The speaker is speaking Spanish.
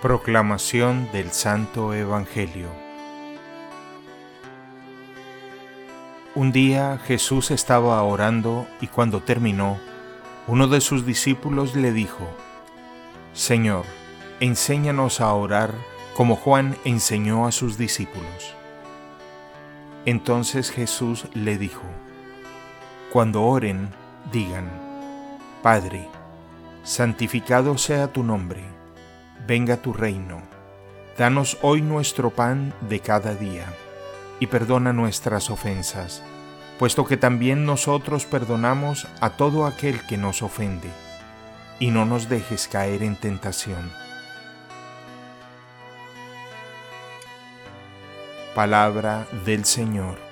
Proclamación del Santo Evangelio Un día Jesús estaba orando y cuando terminó, uno de sus discípulos le dijo, Señor, enséñanos a orar como Juan enseñó a sus discípulos. Entonces Jesús le dijo, Cuando oren, digan, Padre, santificado sea tu nombre venga tu reino. Danos hoy nuestro pan de cada día, y perdona nuestras ofensas, puesto que también nosotros perdonamos a todo aquel que nos ofende, y no nos dejes caer en tentación. Palabra del Señor.